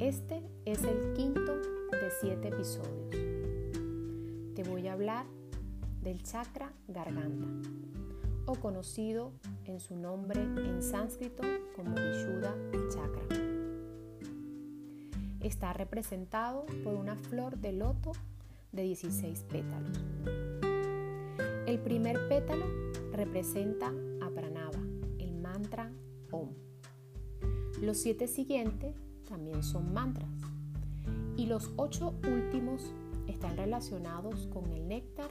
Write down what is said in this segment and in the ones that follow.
Este es el quinto de siete episodios. Te voy a hablar del chakra garganta, o conocido en su nombre en sánscrito como Vishuddha Chakra. Está representado por una flor de loto de 16 pétalos. El primer pétalo representa a Pranava, el mantra Om. Los siete siguientes también son mantras y los ocho últimos están relacionados con el néctar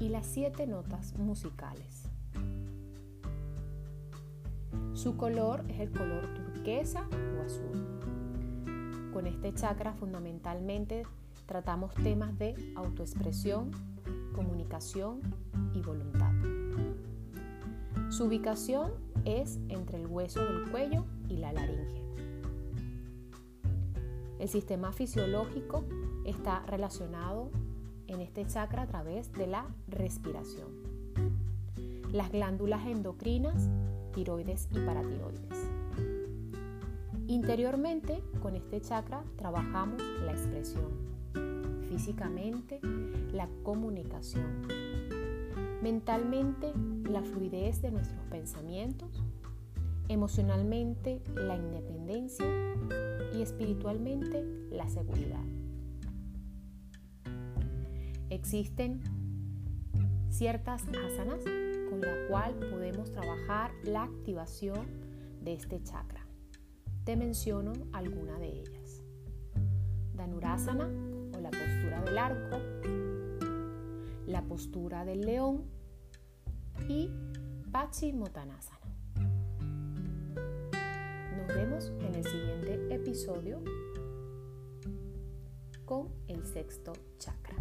y las siete notas musicales. Su color es el color turquesa o azul. Con este chakra fundamentalmente tratamos temas de autoexpresión, comunicación y voluntad. Su ubicación es entre el hueso del cuello y la laringe. El sistema fisiológico está relacionado en este chakra a través de la respiración. Las glándulas endocrinas, tiroides y paratiroides. Interiormente, con este chakra trabajamos la expresión. Físicamente, la comunicación. Mentalmente, la fluidez de nuestros pensamientos. Emocionalmente, la independencia. Y espiritualmente, la seguridad. Existen ciertas asanas con la cual podemos trabajar la activación de este chakra. Te menciono alguna de ellas. Danurasana o la postura del arco, la postura del león y Pachimottanasana. En el siguiente episodio con el sexto chakra.